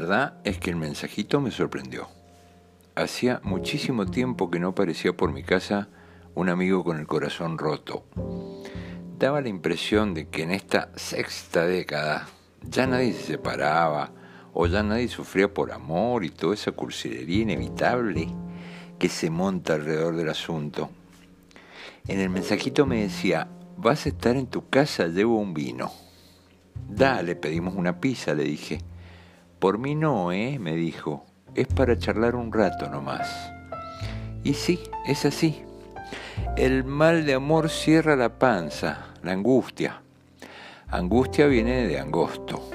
verdad es que el mensajito me sorprendió. Hacía muchísimo tiempo que no aparecía por mi casa un amigo con el corazón roto. Daba la impresión de que en esta sexta década ya nadie se separaba o ya nadie sufría por amor y toda esa cursilería inevitable que se monta alrededor del asunto. En el mensajito me decía, vas a estar en tu casa, llevo un vino. Dale, pedimos una pizza, le dije. Por mí no, ¿eh? me dijo. Es para charlar un rato nomás. Y sí, es así. El mal de amor cierra la panza, la angustia. Angustia viene de angosto.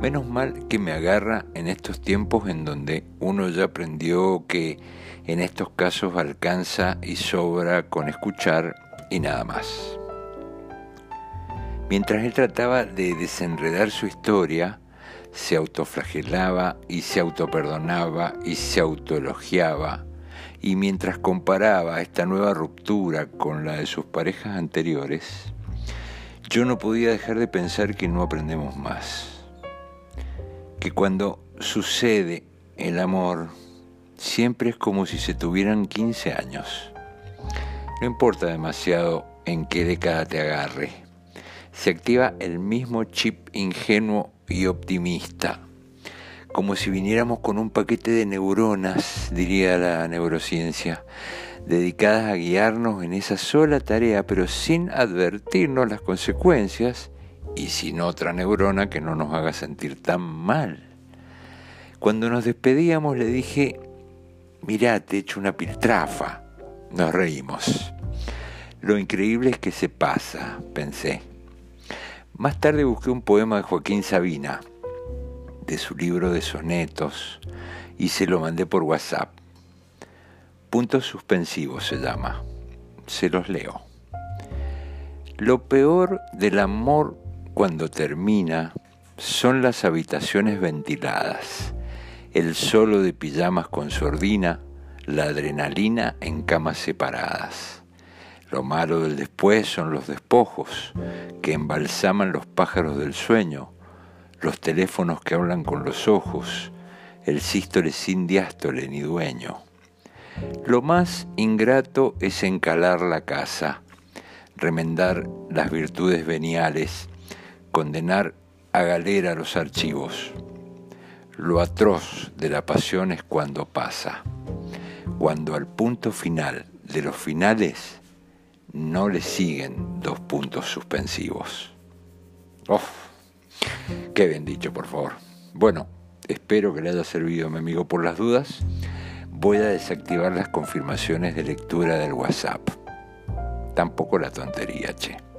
Menos mal que me agarra en estos tiempos en donde uno ya aprendió que en estos casos alcanza y sobra con escuchar y nada más. Mientras él trataba de desenredar su historia, se autoflagelaba y se autoperdonaba y se autoelogiaba, y mientras comparaba esta nueva ruptura con la de sus parejas anteriores, yo no podía dejar de pensar que no aprendemos más, que cuando sucede el amor, siempre es como si se tuvieran 15 años. No importa demasiado en qué década te agarre se activa el mismo chip ingenuo y optimista, como si viniéramos con un paquete de neuronas, diría la neurociencia, dedicadas a guiarnos en esa sola tarea, pero sin advertirnos las consecuencias y sin otra neurona que no nos haga sentir tan mal. Cuando nos despedíamos le dije, mirá, te he hecho una piltrafa. Nos reímos. Lo increíble es que se pasa, pensé. Más tarde busqué un poema de Joaquín Sabina, de su libro de sonetos, y se lo mandé por WhatsApp. Puntos suspensivos se llama. Se los leo. Lo peor del amor cuando termina son las habitaciones ventiladas, el solo de pijamas con sordina, la adrenalina en camas separadas lo malo del después son los despojos que embalsaman los pájaros del sueño, los teléfonos que hablan con los ojos, el sístole sin diástole ni dueño. Lo más ingrato es encalar la casa, remendar las virtudes veniales, condenar a galera los archivos. Lo atroz de la pasión es cuando pasa, cuando al punto final de los finales no le siguen dos puntos suspensivos. ¡Oh! Qué bien dicho, por favor. Bueno, espero que le haya servido a mi amigo por las dudas. Voy a desactivar las confirmaciones de lectura del WhatsApp. Tampoco la tontería, che.